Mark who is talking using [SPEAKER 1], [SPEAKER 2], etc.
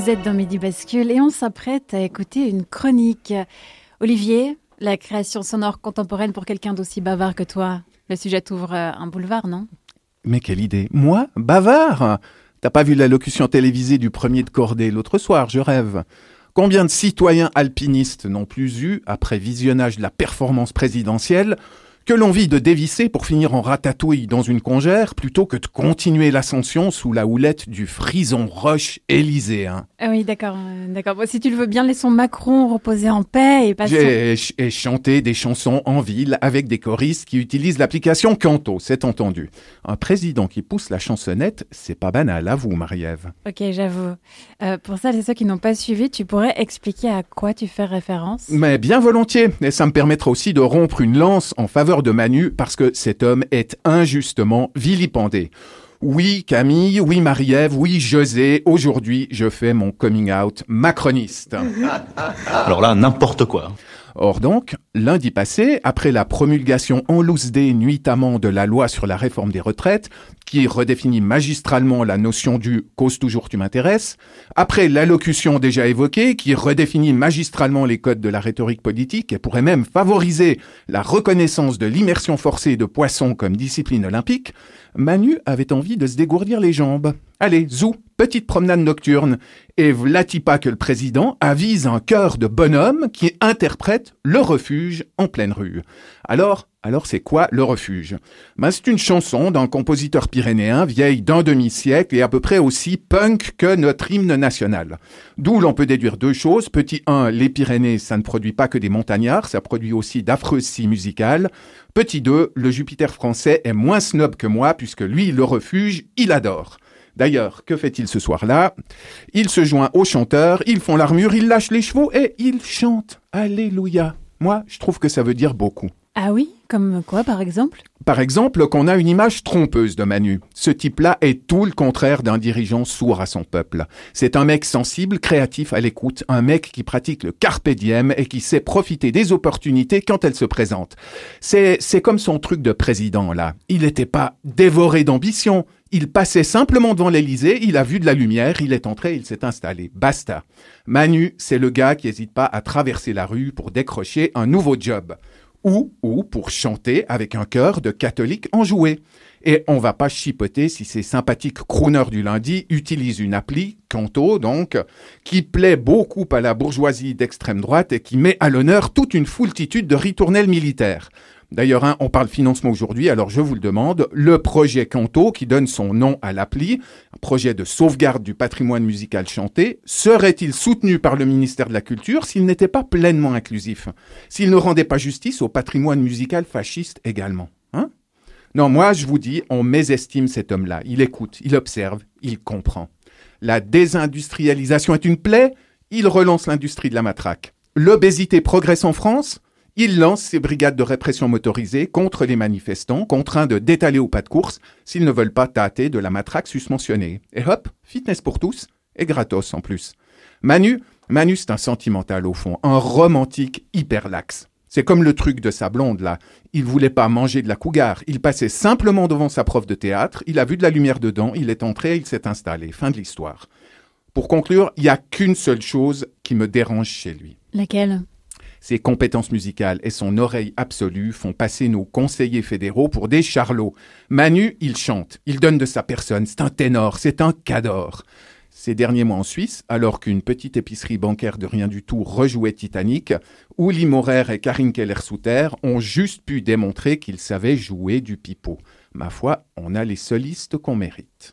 [SPEAKER 1] Vous êtes dans Midi Bascule et on s'apprête à écouter une chronique. Olivier, la création sonore contemporaine pour quelqu'un d'aussi bavard que toi, le sujet t'ouvre un boulevard, non?
[SPEAKER 2] Mais quelle idée. Moi Bavard! T'as pas vu la locution télévisée du premier de cordée l'autre soir, je rêve. Combien de citoyens alpinistes n'ont plus eu, après visionnage de la performance présidentielle, que l'on vit de dévisser pour finir en ratatouille dans une congère plutôt que de continuer l'ascension sous la houlette du frison roche élyséen.
[SPEAKER 1] Ah oui, d'accord, euh, d'accord. si tu le veux bien, laissons Macron reposer en paix et passons...
[SPEAKER 2] J'ai chanté des chansons en ville avec des choristes qui utilisent l'application Canto, c'est entendu. Un président qui pousse la chansonnette, c'est pas banal, à vous, Marie-Ève.
[SPEAKER 1] Ok, j'avoue. Euh, pour ça, les ceux qui n'ont pas suivi, tu pourrais expliquer à quoi tu fais référence?
[SPEAKER 2] Mais bien volontiers, et ça me permettra aussi de rompre une lance en faveur de Manu parce que cet homme est injustement vilipendé. Oui, Camille, oui, Marie-Ève, oui, José, aujourd'hui, je fais mon coming out macroniste.
[SPEAKER 3] Alors là, n'importe quoi.
[SPEAKER 2] Or donc, lundi passé, après la promulgation en loose nuitamment de la loi sur la réforme des retraites, qui redéfinit magistralement la notion du cause toujours tu m'intéresses, après l'allocution déjà évoquée, qui redéfinit magistralement les codes de la rhétorique politique et pourrait même favoriser la reconnaissance de l'immersion forcée de poissons comme discipline olympique, Manu avait envie de se dégourdir les jambes. Allez, zou, petite promenade nocturne. Et vlati pas que le président avise un chœur de bonhomme qui interprète le refuge en pleine rue. Alors, alors c'est quoi le refuge? Ben, C'est une chanson d'un compositeur pyrénéen vieille d'un demi-siècle et à peu près aussi punk que notre hymne national. D'où l'on peut déduire deux choses. Petit 1, les Pyrénées, ça ne produit pas que des montagnards, ça produit aussi d'affreuses scies musicales. Petit 2, le Jupiter français est moins snob que moi puisque lui, le refuge, il adore. D'ailleurs, que fait-il ce soir-là? Il se joint aux chanteurs, ils font l'armure, ils lâchent les chevaux et ils chantent. Alléluia. Moi, je trouve que ça veut dire beaucoup.
[SPEAKER 1] Ah oui? Comme quoi, par exemple?
[SPEAKER 2] Par exemple, qu'on a une image trompeuse de Manu. Ce type-là est tout le contraire d'un dirigeant sourd à son peuple. C'est un mec sensible, créatif à l'écoute, un mec qui pratique le carpe diem et qui sait profiter des opportunités quand elles se présentent. C'est, c'est comme son truc de président, là. Il n'était pas dévoré d'ambition. Il passait simplement devant l'Élysée, il a vu de la lumière, il est entré, il s'est installé. Basta. Manu, c'est le gars qui n'hésite pas à traverser la rue pour décrocher un nouveau job ou, ou pour chanter avec un chœur de catholiques enjoués. Et on va pas chipoter si ces sympathiques crooners du lundi utilisent une appli, Canto donc, qui plaît beaucoup à la bourgeoisie d'extrême droite et qui met à l'honneur toute une foultitude de ritournelles militaires. D'ailleurs, hein, on parle financement aujourd'hui, alors je vous le demande, le projet Canto, qui donne son nom à l'appli, projet de sauvegarde du patrimoine musical chanté, serait-il soutenu par le ministère de la Culture s'il n'était pas pleinement inclusif? S'il ne rendait pas justice au patrimoine musical fasciste également hein? Non, moi je vous dis, on mésestime cet homme-là. Il écoute, il observe, il comprend. La désindustrialisation est une plaie, il relance l'industrie de la matraque. L'obésité progresse en France il lance ses brigades de répression motorisées contre les manifestants, contraints de détaler au pas de course s'ils ne veulent pas tâter de la matraque susmentionnée. Et hop, fitness pour tous, et gratos en plus. Manu, Manu c'est un sentimental au fond, un romantique hyper laxe. C'est comme le truc de sa blonde là. Il voulait pas manger de la cougar. Il passait simplement devant sa prof de théâtre. Il a vu de la lumière dedans. Il est entré. Il s'est installé. Fin de l'histoire. Pour conclure, il n'y a qu'une seule chose qui me dérange chez lui.
[SPEAKER 1] Laquelle?
[SPEAKER 2] Ses compétences musicales et son oreille absolue font passer nos conseillers fédéraux pour des charlots. Manu, il chante, il donne de sa personne, c'est un ténor, c'est un cador. Ces derniers mois en Suisse, alors qu'une petite épicerie bancaire de rien du tout rejouait Titanic, Uli Morer et Karin Keller-Souter ont juste pu démontrer qu'ils savaient jouer du pipeau. Ma foi, on a les solistes qu'on mérite.